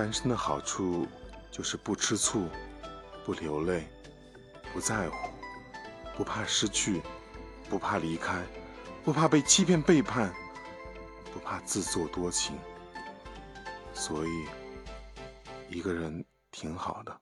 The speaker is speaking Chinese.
单身的好处就是不吃醋不流泪不在乎不怕失去不怕离开不怕被欺骗背叛不怕自作多情。所以一个人挺好的。